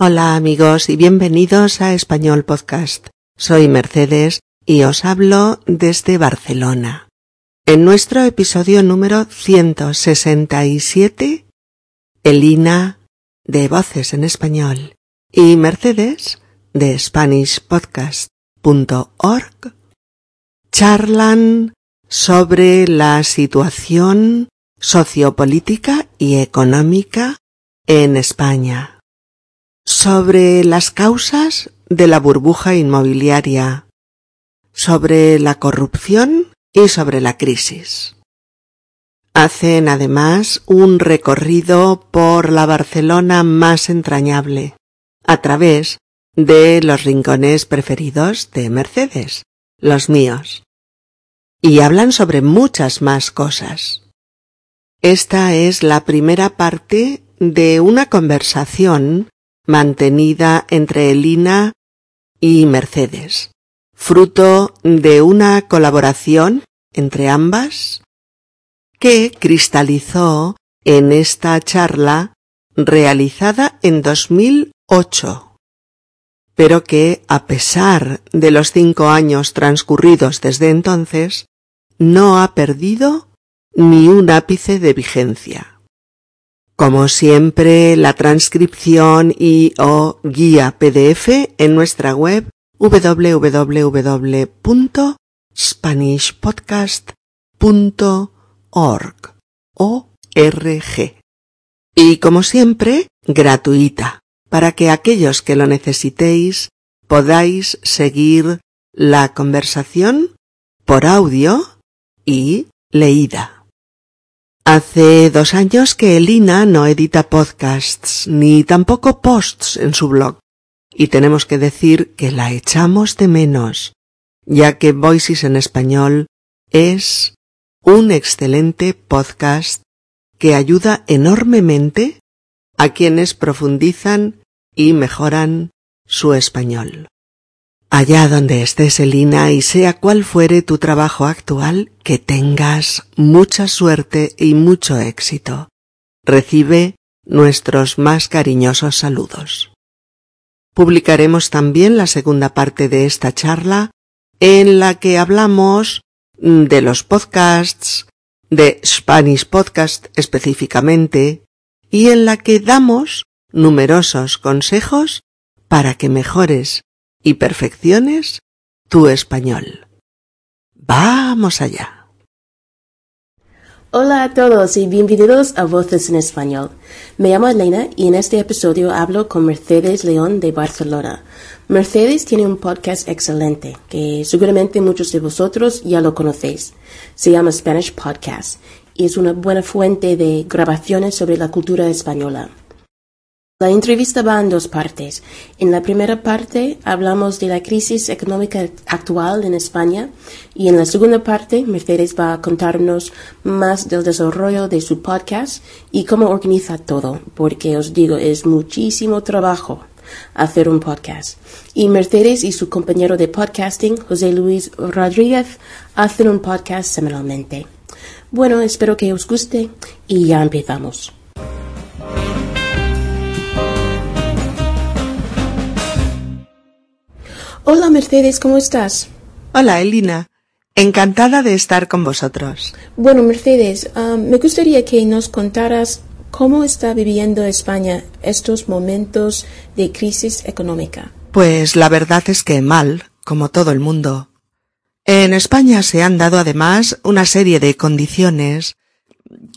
Hola amigos y bienvenidos a Español Podcast. Soy Mercedes y os hablo desde Barcelona. En nuestro episodio número 167, Elina de Voces en Español y Mercedes de SpanishPodcast.org charlan sobre la situación sociopolítica y económica en España sobre las causas de la burbuja inmobiliaria, sobre la corrupción y sobre la crisis. Hacen además un recorrido por la Barcelona más entrañable, a través de los rincones preferidos de Mercedes, los míos. Y hablan sobre muchas más cosas. Esta es la primera parte de una conversación mantenida entre Elina y Mercedes, fruto de una colaboración entre ambas que cristalizó en esta charla realizada en 2008, pero que, a pesar de los cinco años transcurridos desde entonces, no ha perdido ni un ápice de vigencia. Como siempre, la transcripción y o guía PDF en nuestra web www.spanishpodcast.org y como siempre, gratuita, para que aquellos que lo necesitéis podáis seguir la conversación por audio y leída. Hace dos años que Elina no edita podcasts ni tampoco posts en su blog, y tenemos que decir que la echamos de menos, ya que Voices en español es un excelente podcast que ayuda enormemente a quienes profundizan y mejoran su español. Allá donde estés, Elina, y sea cual fuere tu trabajo actual, que tengas mucha suerte y mucho éxito. Recibe nuestros más cariñosos saludos. Publicaremos también la segunda parte de esta charla, en la que hablamos de los podcasts, de Spanish Podcast específicamente, y en la que damos numerosos consejos para que mejores y perfecciones tu español. Vamos allá. Hola a todos y bienvenidos a Voces en Español. Me llamo Elena y en este episodio hablo con Mercedes León de Barcelona. Mercedes tiene un podcast excelente que seguramente muchos de vosotros ya lo conocéis. Se llama Spanish Podcast y es una buena fuente de grabaciones sobre la cultura española. La entrevista va en dos partes. En la primera parte hablamos de la crisis económica actual en España y en la segunda parte Mercedes va a contarnos más del desarrollo de su podcast y cómo organiza todo, porque os digo, es muchísimo trabajo hacer un podcast. Y Mercedes y su compañero de podcasting, José Luis Rodríguez, hacen un podcast semanalmente. Bueno, espero que os guste y ya empezamos. Hola Mercedes, ¿cómo estás? Hola Elina, encantada de estar con vosotros. Bueno Mercedes, me gustaría que nos contaras cómo está viviendo España estos momentos de crisis económica. Pues la verdad es que mal, como todo el mundo. En España se han dado además una serie de condiciones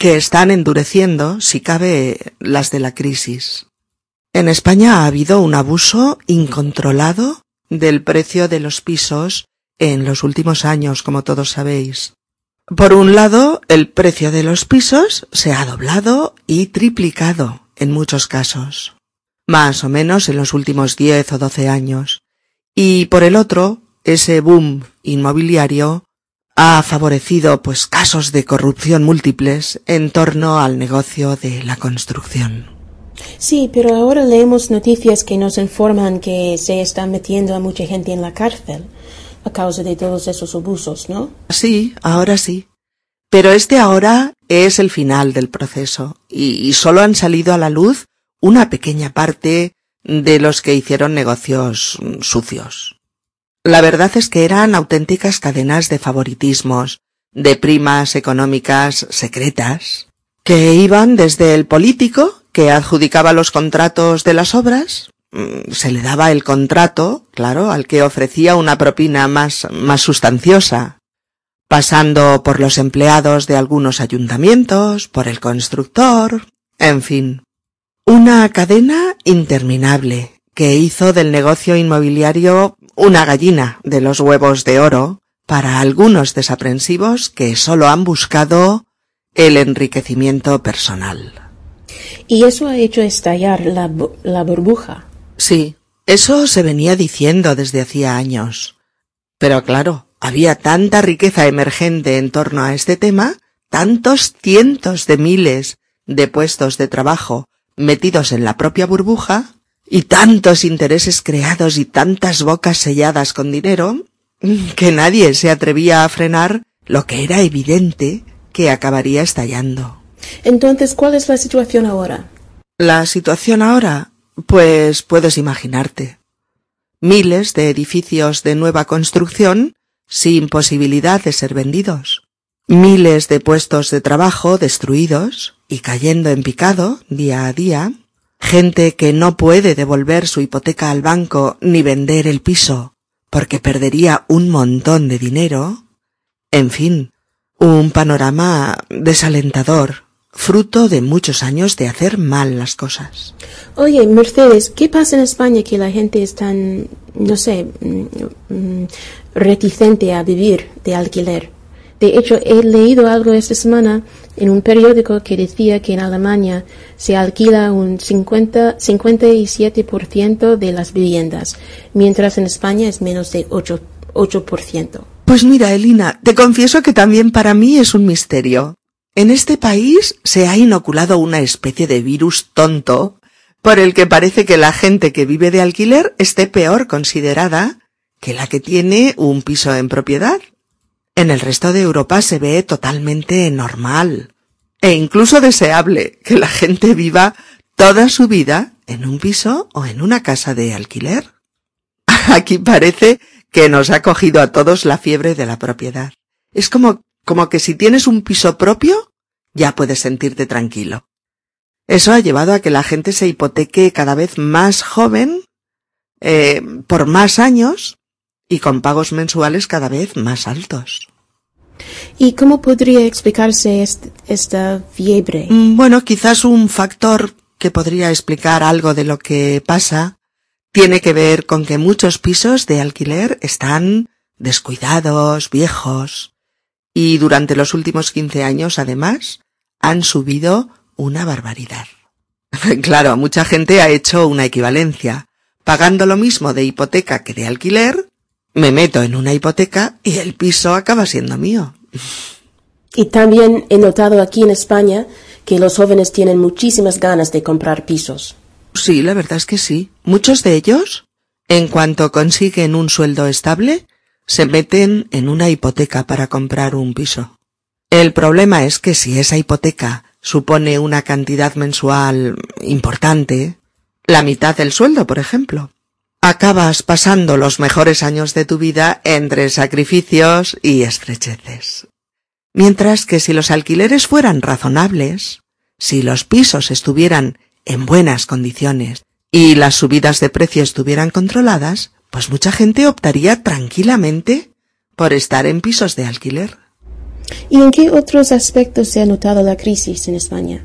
que están endureciendo, si cabe, las de la crisis. En España ha habido un abuso incontrolado del precio de los pisos en los últimos años, como todos sabéis. Por un lado, el precio de los pisos se ha doblado y triplicado en muchos casos, más o menos en los últimos diez o doce años. Y por el otro, ese boom inmobiliario ha favorecido pues casos de corrupción múltiples en torno al negocio de la construcción. Sí, pero ahora leemos noticias que nos informan que se está metiendo a mucha gente en la cárcel a causa de todos esos abusos, ¿no? Sí, ahora sí. Pero este ahora es el final del proceso y, solo han salido a la luz una pequeña parte de los que hicieron negocios sucios. La verdad es que eran auténticas cadenas de favoritismos, de primas económicas secretas, que iban desde el político, que adjudicaba los contratos de las obras, mm, se le daba el contrato, claro, al que ofrecía una propina más, más sustanciosa, pasando por los empleados de algunos ayuntamientos, por el constructor, en fin. Una cadena interminable que hizo del negocio inmobiliario una gallina de los huevos de oro para algunos desaprensivos que sólo han buscado el enriquecimiento personal. Y eso ha hecho estallar la, la burbuja. Sí, eso se venía diciendo desde hacía años. Pero claro, había tanta riqueza emergente en torno a este tema, tantos cientos de miles de puestos de trabajo metidos en la propia burbuja, y tantos intereses creados y tantas bocas selladas con dinero, que nadie se atrevía a frenar lo que era evidente que acabaría estallando. Entonces, ¿cuál es la situación ahora? La situación ahora, pues puedes imaginarte. Miles de edificios de nueva construcción sin posibilidad de ser vendidos. Miles de puestos de trabajo destruidos y cayendo en picado día a día. Gente que no puede devolver su hipoteca al banco ni vender el piso porque perdería un montón de dinero. En fin, un panorama desalentador, fruto de muchos años de hacer mal las cosas. Oye, Mercedes, ¿qué pasa en España que la gente es tan, no sé, mm, mm, reticente a vivir de alquiler? De hecho, he leído algo esta semana en un periódico que decía que en Alemania se alquila un 50, 57% de las viviendas, mientras en España es menos de 8%. 8%. Pues mira, Elina, te confieso que también para mí es un misterio. En este país se ha inoculado una especie de virus tonto por el que parece que la gente que vive de alquiler esté peor considerada que la que tiene un piso en propiedad. En el resto de Europa se ve totalmente normal e incluso deseable que la gente viva toda su vida en un piso o en una casa de alquiler. Aquí parece que nos ha cogido a todos la fiebre de la propiedad. Es como, como que si tienes un piso propio, ya puedes sentirte tranquilo. Eso ha llevado a que la gente se hipoteque cada vez más joven, eh, por más años y con pagos mensuales cada vez más altos. ¿Y cómo podría explicarse esta fiebre? Mm, bueno, quizás un factor que podría explicar algo de lo que pasa tiene que ver con que muchos pisos de alquiler están descuidados, viejos, y durante los últimos quince años, además, han subido una barbaridad. claro, mucha gente ha hecho una equivalencia. Pagando lo mismo de hipoteca que de alquiler, me meto en una hipoteca y el piso acaba siendo mío. Y también he notado aquí en España que los jóvenes tienen muchísimas ganas de comprar pisos. Sí, la verdad es que sí. Muchos de ellos, en cuanto consiguen un sueldo estable, se meten en una hipoteca para comprar un piso. El problema es que si esa hipoteca supone una cantidad mensual importante, la mitad del sueldo, por ejemplo, acabas pasando los mejores años de tu vida entre sacrificios y estrecheces. Mientras que si los alquileres fueran razonables, si los pisos estuvieran en buenas condiciones y las subidas de precio estuvieran controladas, pues mucha gente optaría tranquilamente por estar en pisos de alquiler. ¿Y en qué otros aspectos se ha notado la crisis en España?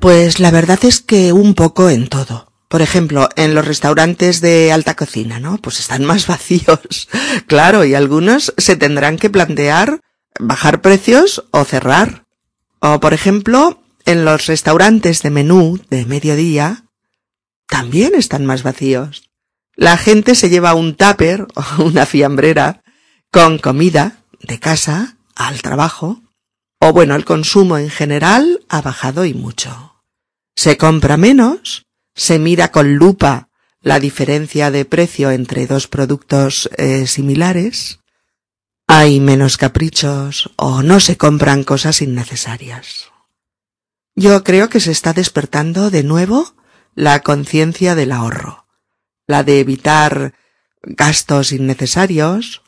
Pues la verdad es que un poco en todo. Por ejemplo, en los restaurantes de alta cocina, ¿no? Pues están más vacíos. Claro, y algunos se tendrán que plantear bajar precios o cerrar. O, por ejemplo, en los restaurantes de menú de mediodía también están más vacíos. La gente se lleva un tupper o una fiambrera con comida de casa al trabajo, o bueno, el consumo en general ha bajado y mucho. Se compra menos, se mira con lupa la diferencia de precio entre dos productos eh, similares, hay menos caprichos o no se compran cosas innecesarias. Yo creo que se está despertando de nuevo la conciencia del ahorro, la de evitar gastos innecesarios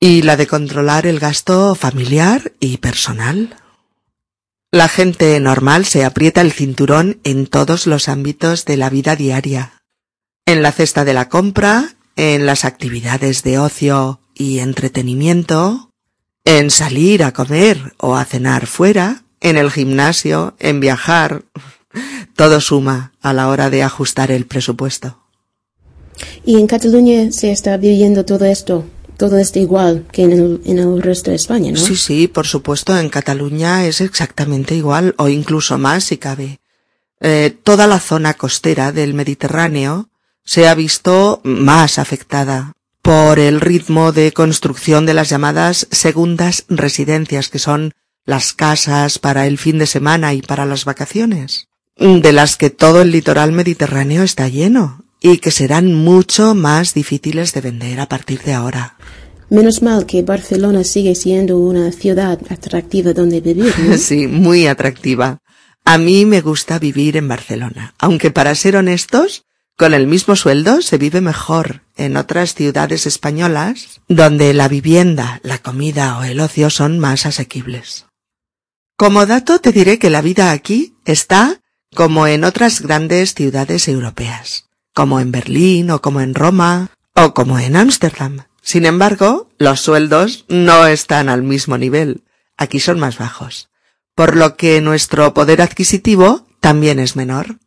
y la de controlar el gasto familiar y personal. La gente normal se aprieta el cinturón en todos los ámbitos de la vida diaria. En la cesta de la compra, en las actividades de ocio y entretenimiento, en salir a comer o a cenar fuera, en el gimnasio, en viajar. Todo suma a la hora de ajustar el presupuesto. ¿Y en Cataluña se está viviendo todo esto? Todo esto igual que en el, resto de España, ¿no? Sí, sí, por supuesto, en Cataluña es exactamente igual, o incluso más si cabe. Eh, toda la zona costera del Mediterráneo se ha visto más afectada por el ritmo de construcción de las llamadas segundas residencias, que son las casas para el fin de semana y para las vacaciones, de las que todo el litoral mediterráneo está lleno, y que serán mucho más difíciles de vender a partir de ahora. Menos mal que Barcelona sigue siendo una ciudad atractiva donde vivir. sí, muy atractiva. A mí me gusta vivir en Barcelona, aunque para ser honestos, con el mismo sueldo se vive mejor en otras ciudades españolas donde la vivienda, la comida o el ocio son más asequibles. Como dato te diré que la vida aquí está como en otras grandes ciudades europeas como en Berlín o como en Roma o como en Ámsterdam. Sin embargo, los sueldos no están al mismo nivel. Aquí son más bajos. Por lo que nuestro poder adquisitivo también es menor.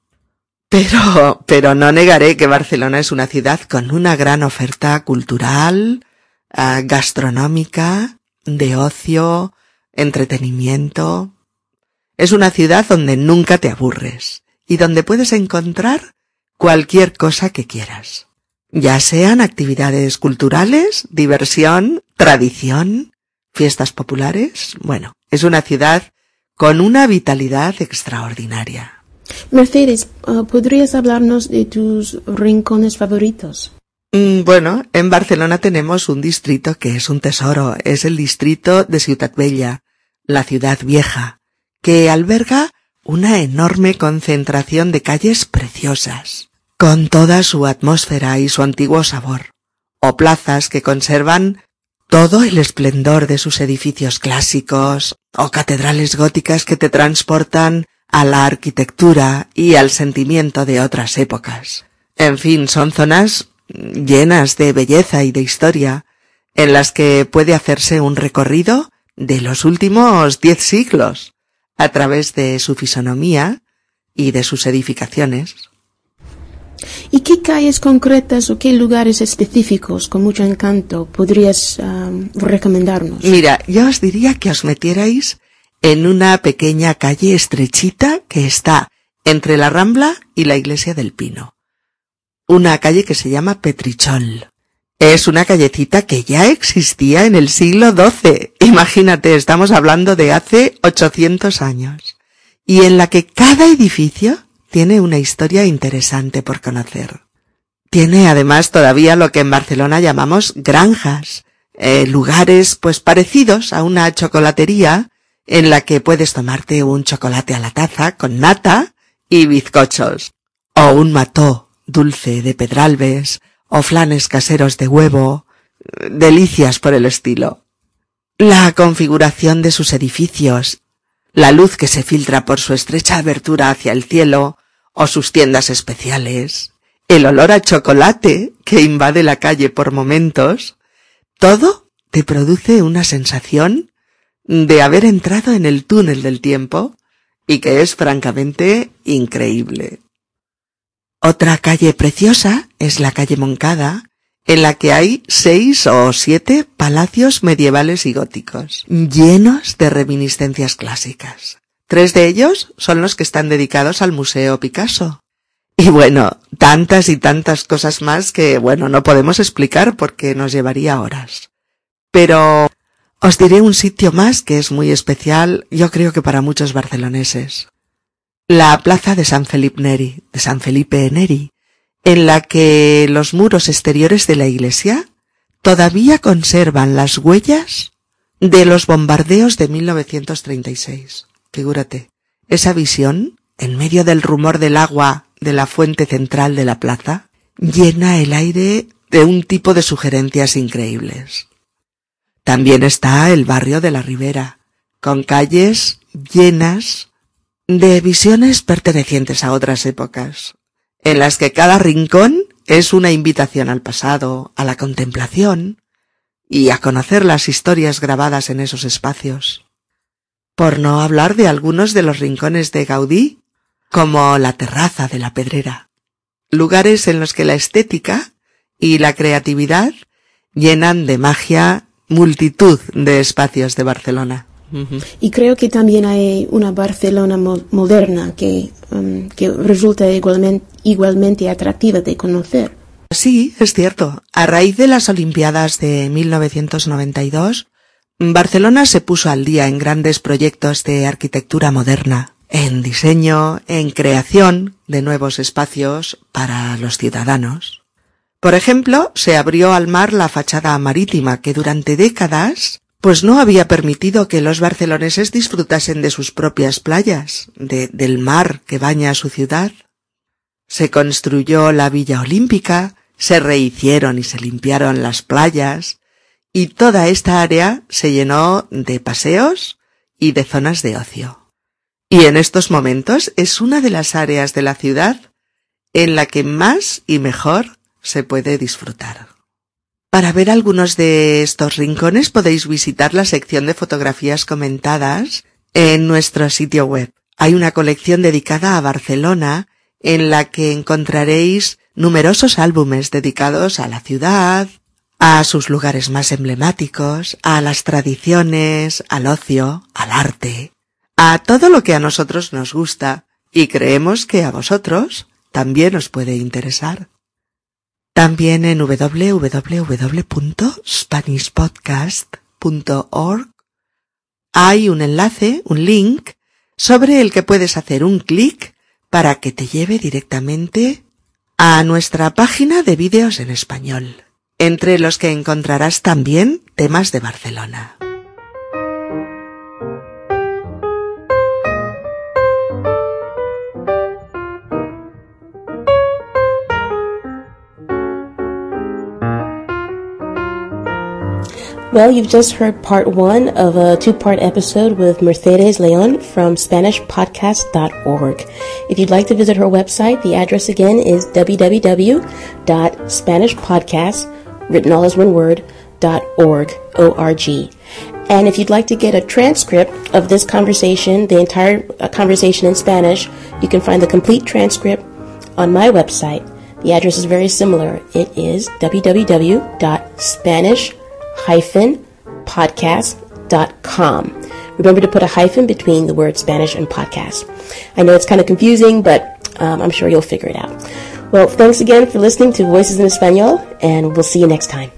Pero, pero no negaré que Barcelona es una ciudad con una gran oferta cultural, ah, gastronómica, de ocio, entretenimiento. Es una ciudad donde nunca te aburres y donde puedes encontrar cualquier cosa que quieras. Ya sean actividades culturales, diversión, tradición, fiestas populares. Bueno, es una ciudad con una vitalidad extraordinaria. Mercedes, uh, ¿podrías hablarnos de tus rincones favoritos? Mm, bueno, en Barcelona tenemos un distrito que es un tesoro. Es el distrito de Ciutat Bella, la ciudad vieja, que alberga una enorme concentración de calles preciosas con toda su atmósfera y su antiguo sabor, o plazas que conservan todo el esplendor de sus edificios clásicos, o catedrales góticas que te transportan a la arquitectura y al sentimiento de otras épocas. En fin, son zonas llenas de belleza y de historia, en las que puede hacerse un recorrido de los últimos diez siglos, a través de su fisonomía y de sus edificaciones. ¿Y qué calles concretas o qué lugares específicos con mucho encanto podrías recomendarnos? Mira, yo os diría que os metierais en una pequeña calle estrechita que está entre la Rambla y la Iglesia del Pino. Una calle que se llama Petrichol. Es una callecita que ya existía en el siglo XII. Imagínate, estamos hablando de hace 800 años. Y en la que cada edificio tiene una historia interesante por conocer. Tiene además todavía lo que en Barcelona llamamos granjas, eh, lugares pues parecidos a una chocolatería en la que puedes tomarte un chocolate a la taza con nata y bizcochos, o un mató dulce de pedralbes, o flanes caseros de huevo, delicias por el estilo. La configuración de sus edificios, la luz que se filtra por su estrecha abertura hacia el cielo, o sus tiendas especiales, el olor a chocolate que invade la calle por momentos, todo te produce una sensación de haber entrado en el túnel del tiempo y que es francamente increíble. Otra calle preciosa es la calle Moncada, en la que hay seis o siete palacios medievales y góticos, llenos de reminiscencias clásicas. Tres de ellos son los que están dedicados al Museo Picasso. Y bueno, tantas y tantas cosas más que, bueno, no podemos explicar porque nos llevaría horas. Pero os diré un sitio más que es muy especial, yo creo que para muchos barceloneses. La plaza de San Felipe Neri, de San Felipe Neri, en la que los muros exteriores de la iglesia todavía conservan las huellas de los bombardeos de 1936. Figúrate, esa visión, en medio del rumor del agua de la fuente central de la plaza llena el aire de un tipo de sugerencias increíbles. También está el barrio de la Ribera, con calles llenas de visiones pertenecientes a otras épocas, en las que cada rincón es una invitación al pasado, a la contemplación y a conocer las historias grabadas en esos espacios. Por no hablar de algunos de los rincones de Gaudí, como la terraza de la Pedrera, lugares en los que la estética y la creatividad llenan de magia multitud de espacios de Barcelona. Y creo que también hay una Barcelona moderna que, um, que resulta igualmente, igualmente atractiva de conocer. Sí, es cierto. A raíz de las Olimpiadas de 1992, Barcelona se puso al día en grandes proyectos de arquitectura moderna, en diseño, en creación de nuevos espacios para los ciudadanos. Por ejemplo, se abrió al mar la fachada marítima que durante décadas pues no había permitido que los barceloneses disfrutasen de sus propias playas, de, del mar que baña su ciudad. Se construyó la Villa Olímpica, se rehicieron y se limpiaron las playas, y toda esta área se llenó de paseos y de zonas de ocio. Y en estos momentos es una de las áreas de la ciudad en la que más y mejor se puede disfrutar. Para ver algunos de estos rincones podéis visitar la sección de fotografías comentadas en nuestro sitio web. Hay una colección dedicada a Barcelona en la que encontraréis numerosos álbumes dedicados a la ciudad, a sus lugares más emblemáticos, a las tradiciones, al ocio, al arte, a todo lo que a nosotros nos gusta y creemos que a vosotros también os puede interesar. También en www.spanishpodcast.org hay un enlace, un link, sobre el que puedes hacer un clic para que te lleve directamente a nuestra página de vídeos en español, entre los que encontrarás también temas de Barcelona. Well, you've just heard part one of a two part episode with Mercedes Leon from SpanishPodcast.org. If you'd like to visit her website, the address again is www.spanishpodcast, written all as one word, dot .org, O-R-G. And if you'd like to get a transcript of this conversation, the entire uh, conversation in Spanish, you can find the complete transcript on my website. The address is very similar. It is www.spanish.org podcast.com. Remember to put a hyphen between the word Spanish and podcast. I know it's kind of confusing, but um, I'm sure you'll figure it out. Well, thanks again for listening to Voices in Espanol, and we'll see you next time.